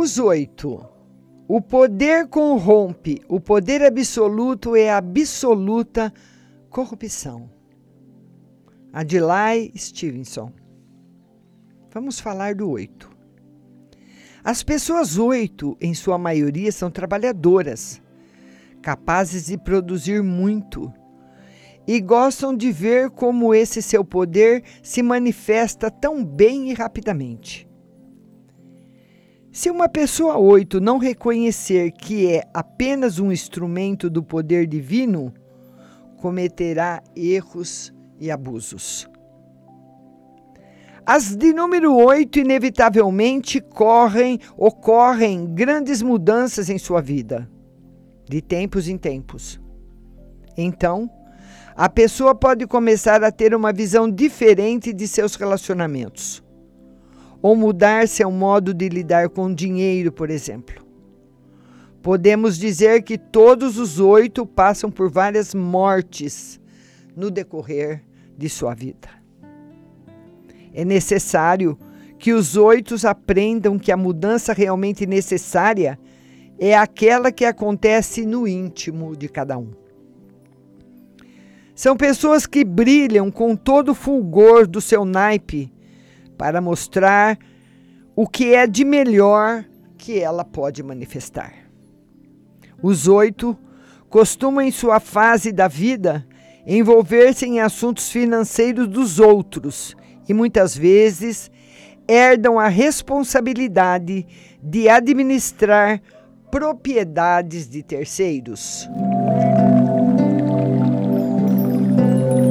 Números 8. O poder corrompe, o poder absoluto é absoluta corrupção. Adlai Stevenson. Vamos falar do 8. As pessoas 8, em sua maioria, são trabalhadoras, capazes de produzir muito e gostam de ver como esse seu poder se manifesta tão bem e rapidamente. Se uma pessoa 8 não reconhecer que é apenas um instrumento do poder divino, cometerá erros e abusos. As de número 8 inevitavelmente correm, ocorrem grandes mudanças em sua vida, de tempos em tempos. Então, a pessoa pode começar a ter uma visão diferente de seus relacionamentos ou mudar seu modo de lidar com dinheiro, por exemplo. Podemos dizer que todos os oito passam por várias mortes no decorrer de sua vida. É necessário que os oito aprendam que a mudança realmente necessária é aquela que acontece no íntimo de cada um. São pessoas que brilham com todo o fulgor do seu naipe para mostrar o que é de melhor que ela pode manifestar. Os oito costumam, em sua fase da vida, envolver-se em assuntos financeiros dos outros e muitas vezes herdam a responsabilidade de administrar propriedades de terceiros.